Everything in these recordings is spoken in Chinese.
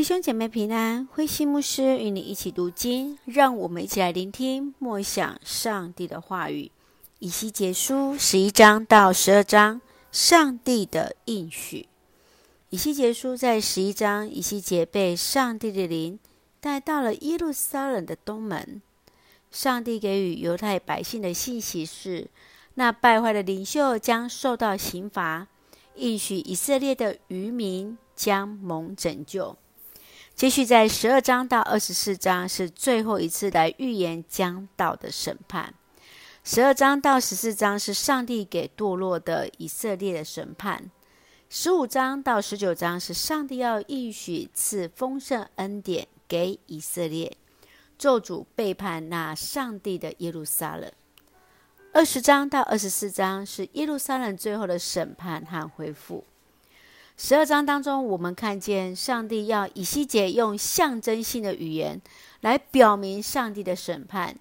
弟兄姐妹平安，灰心牧师与你一起读经，让我们一起来聆听默想上帝的话语。以西结书十一章到十二章，上帝的应许。以西结书在十一章，以西结被上帝的灵带到了耶路撒冷的东门。上帝给予犹太百姓的信息是：那败坏的领袖将受到刑罚，应许以色列的渔民将蒙拯救。接续在十二章到二十四章是最后一次来预言将到的审判。十二章到十四章是上帝给堕落的以色列的审判。十五章到十九章是上帝要应许赐丰盛恩典给以色列，咒诅背叛那上帝的耶路撒冷。二十章到二十四章是耶路撒冷最后的审判和恢复。十二章当中，我们看见上帝要以西结用象征性的语言来表明上帝的审判，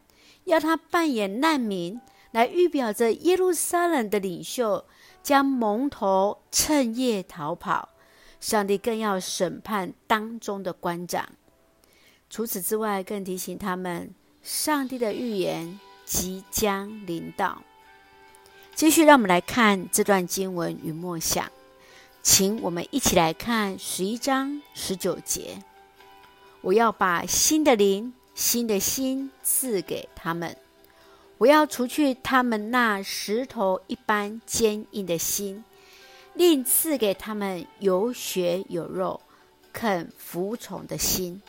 要他扮演难民，来预表着耶路撒冷的领袖将蒙头趁夜逃跑。上帝更要审判当中的官长。除此之外，更提醒他们，上帝的预言即将临到。继续，让我们来看这段经文与默想。请我们一起来看十一章十九节。我要把新的灵、新的心赐给他们，我要除去他们那石头一般坚硬的心，另赐给他们有血有肉、肯服从的心。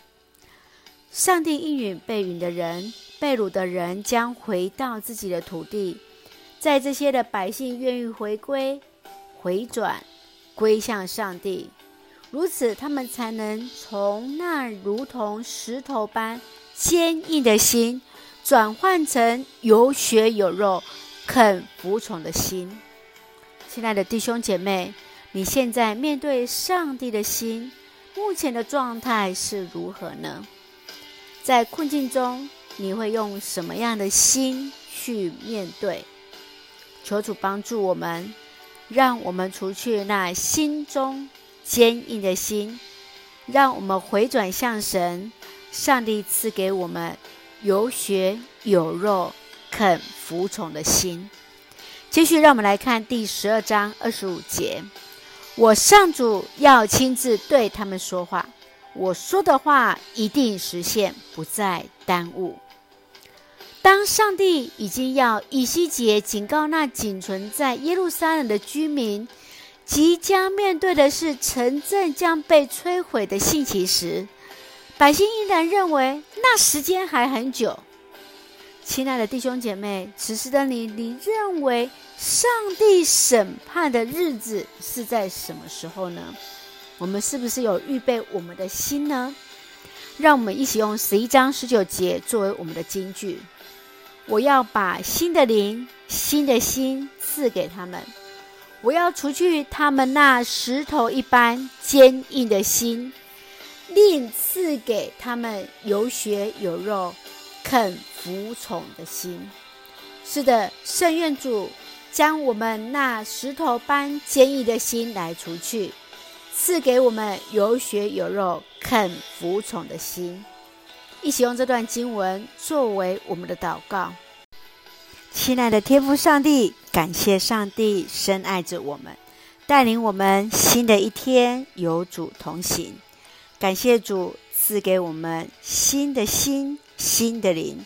上帝应允被允的人、被掳的人将回到自己的土地，在这些的百姓愿意回归、回转。归向上帝，如此他们才能从那如同石头般坚硬的心，转换成有血有肉、肯服从的心。亲爱的弟兄姐妹，你现在面对上帝的心，目前的状态是如何呢？在困境中，你会用什么样的心去面对？求主帮助我们。让我们除去那心中坚硬的心，让我们回转向神。上帝赐给我们有血有肉、肯服从的心。继续，让我们来看第十二章二十五节：我上主要亲自对他们说话，我说的话一定实现，不再耽误。当上帝已经要以西结警告那仅存在耶路撒冷的居民，即将面对的是城镇将被摧毁的信息时，百姓依然认为那时间还很久。亲爱的弟兄姐妹，此时的你，你认为上帝审判的日子是在什么时候呢？我们是不是有预备我们的心呢？让我们一起用十一章十九节作为我们的金句。我要把新的灵、新的心赐给他们，我要除去他们那石头一般坚硬的心，另赐给他们有血有肉、肯服从的心。是的，圣愿主将我们那石头般坚硬的心来除去，赐给我们有血有肉、肯服从的心。一起用这段经文作为我们的祷告。亲爱的天父上帝，感谢上帝深爱着我们，带领我们新的一天有主同行。感谢主赐给我们新的心、新的灵，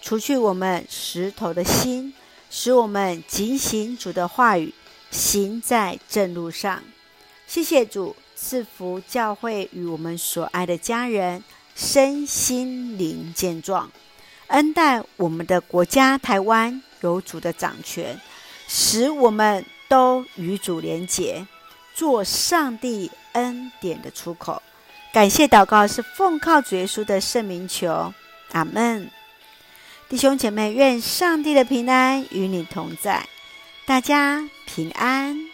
除去我们石头的心，使我们谨行主的话语，行在正路上。谢谢主赐福教会与我们所爱的家人。身心灵健壮，恩待我们的国家台湾有主的掌权，使我们都与主连结，做上帝恩典的出口。感谢祷告是奉靠主耶稣的圣名求，阿门。弟兄姐妹，愿上帝的平安与你同在，大家平安。